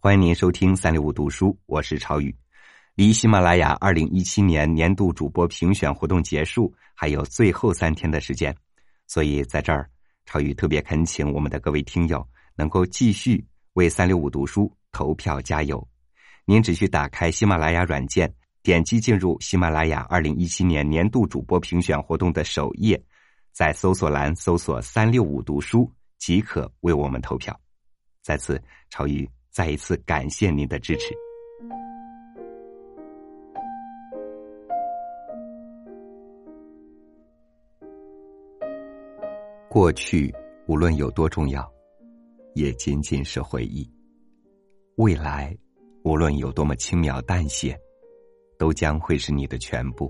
欢迎您收听三六五读书，我是超宇。离喜马拉雅二零一七年年度主播评选活动结束还有最后三天的时间，所以在这儿，超宇特别恳请我们的各位听友能够继续为三六五读书投票加油。您只需打开喜马拉雅软件，点击进入喜马拉雅二零一七年年度主播评选活动的首页，在搜索栏搜索“三六五读书”即可为我们投票。在此，超宇。再一次感谢您的支持。过去无论有多重要，也仅仅是回忆；未来无论有多么轻描淡写，都将会是你的全部。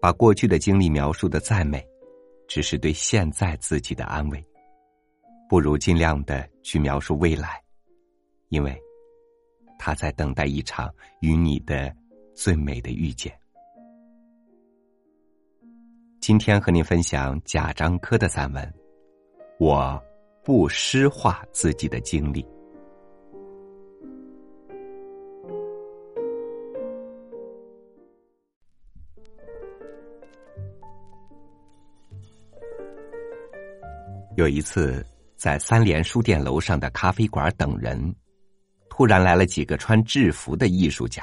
把过去的经历描述的再美，只是对现在自己的安慰。不如尽量的去描述未来，因为他在等待一场与你的最美的遇见。今天和您分享贾樟柯的散文《我不诗化自己的经历》。有一次。在三联书店楼上的咖啡馆等人，突然来了几个穿制服的艺术家，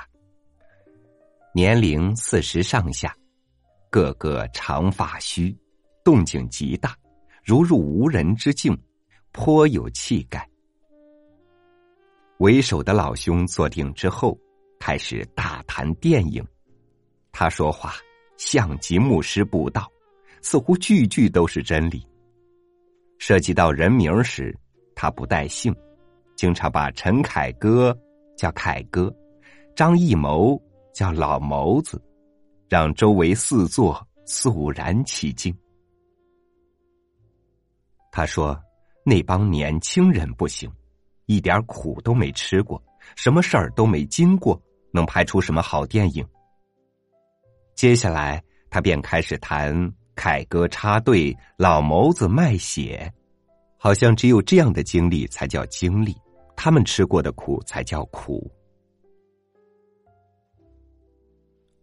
年龄四十上下，个个长发须，动静极大，如入无人之境，颇有气概。为首的老兄坐定之后，开始大谈电影。他说话像极牧师布道，似乎句句都是真理。涉及到人名时，他不带姓，经常把陈凯歌叫凯歌，张艺谋叫老谋子，让周围四座肃然起敬。他说：“那帮年轻人不行，一点苦都没吃过，什么事儿都没经过，能拍出什么好电影？”接下来，他便开始谈。凯歌插队，老谋子卖血，好像只有这样的经历才叫经历，他们吃过的苦才叫苦。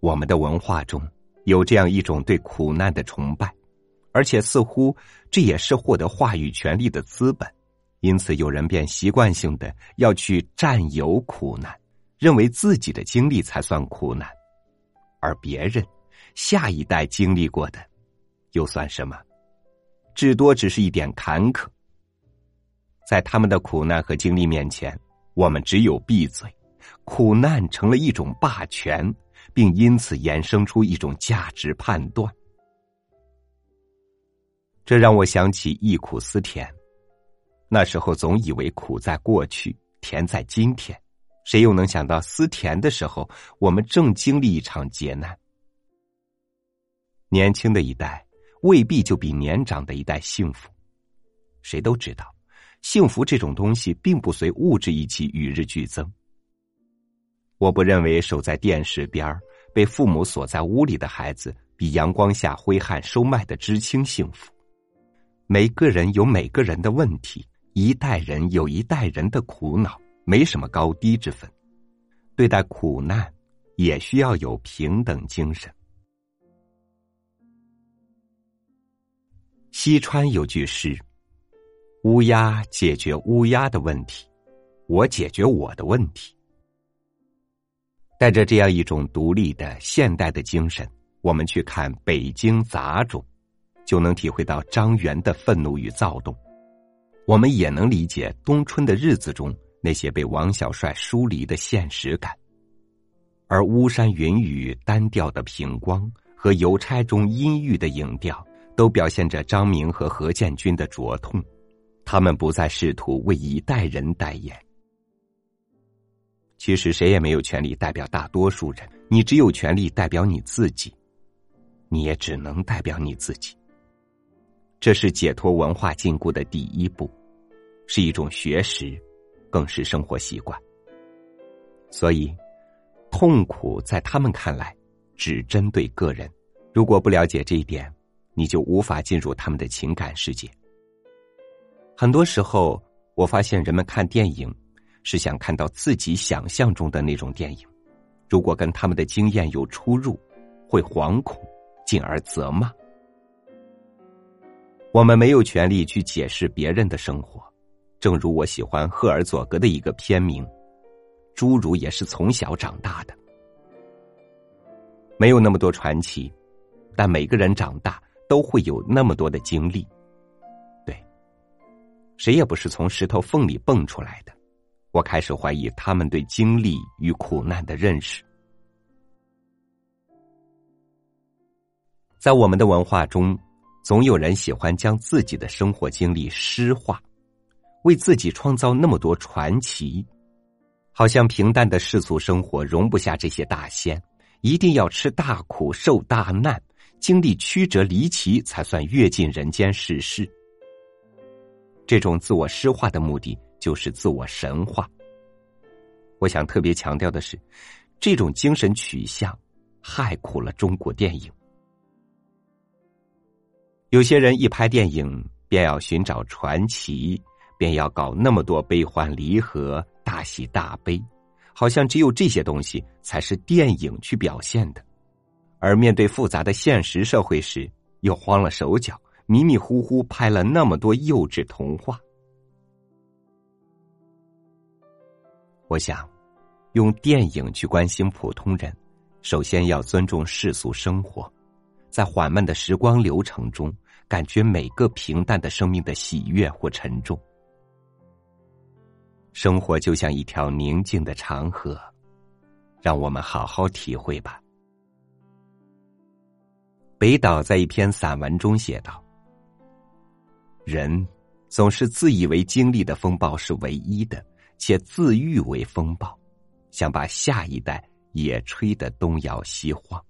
我们的文化中有这样一种对苦难的崇拜，而且似乎这也是获得话语权利的资本，因此有人便习惯性的要去占有苦难，认为自己的经历才算苦难，而别人下一代经历过的。又算什么？至多只是一点坎坷。在他们的苦难和经历面前，我们只有闭嘴。苦难成了一种霸权，并因此衍生出一种价值判断。这让我想起忆苦思甜。那时候总以为苦在过去，甜在今天。谁又能想到思甜的时候，我们正经历一场劫难？年轻的一代。未必就比年长的一代幸福。谁都知道，幸福这种东西并不随物质一起与日俱增。我不认为守在电视边被父母锁在屋里的孩子比阳光下挥汗收麦的知青幸福。每个人有每个人的问题，一代人有一代人的苦恼，没什么高低之分。对待苦难，也需要有平等精神。西川有句诗：“乌鸦解决乌鸦的问题，我解决我的问题。”带着这样一种独立的现代的精神，我们去看《北京杂种》，就能体会到张元的愤怒与躁动。我们也能理解冬春的日子中那些被王小帅疏离的现实感。而巫山云雨单调的平光和邮差中阴郁的影调。都表现着张明和何建军的灼痛，他们不再试图为一代人代言。其实谁也没有权利代表大多数人，你只有权利代表你自己，你也只能代表你自己。这是解脱文化禁锢的第一步，是一种学识，更是生活习惯。所以，痛苦在他们看来只针对个人。如果不了解这一点，你就无法进入他们的情感世界。很多时候，我发现人们看电影，是想看到自己想象中的那种电影，如果跟他们的经验有出入，会惶恐，进而责骂。我们没有权利去解释别人的生活，正如我喜欢赫尔佐格的一个片名：“侏儒也是从小长大的。”没有那么多传奇，但每个人长大都会有那么多的经历。谁也不是从石头缝里蹦出来的。我开始怀疑他们对经历与苦难的认识。在我们的文化中。总有人喜欢将自己的生活经历诗化，为自己创造那么多传奇，好像平淡的世俗生活容不下这些大仙，一定要吃大苦、受大难、经历曲折离奇，才算阅尽人间世事。这种自我诗化的目的，就是自我神化。我想特别强调的是，这种精神取向害苦了中国电影。有些人一拍电影，便要寻找传奇，便要搞那么多悲欢离合、大喜大悲，好像只有这些东西才是电影去表现的。而面对复杂的现实社会时，又慌了手脚，迷迷糊糊拍了那么多幼稚童话。我想，用电影去关心普通人，首先要尊重世俗生活，在缓慢的时光流程中。感觉每个平淡的生命的喜悦或沉重，生活就像一条宁静的长河，让我们好好体会吧。北岛在一篇散文中写道：“人总是自以为经历的风暴是唯一的，且自誉为风暴，想把下一代也吹得东摇西晃。”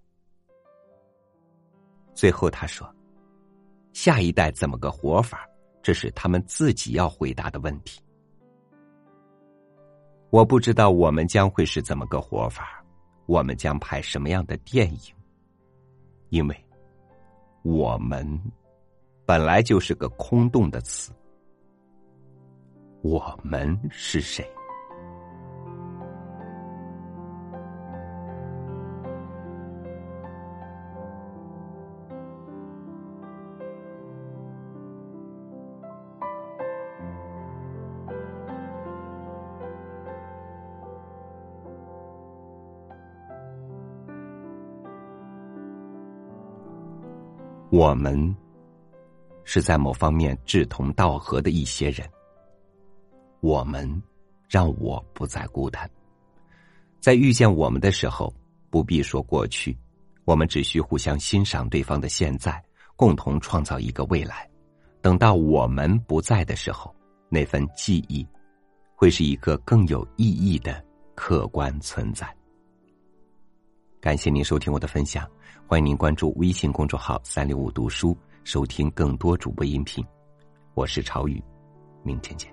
最后他说。下一代怎么个活法？这是他们自己要回答的问题。我不知道我们将会是怎么个活法，我们将拍什么样的电影？因为，我们本来就是个空洞的词。我们是谁？我们是在某方面志同道合的一些人。我们让我不再孤单。在遇见我们的时候，不必说过去，我们只需互相欣赏对方的现在，共同创造一个未来。等到我们不在的时候，那份记忆会是一个更有意义的客观存在。感谢您收听我的分享，欢迎您关注微信公众号“三六五读书”，收听更多主播音频。我是朝雨，明天见。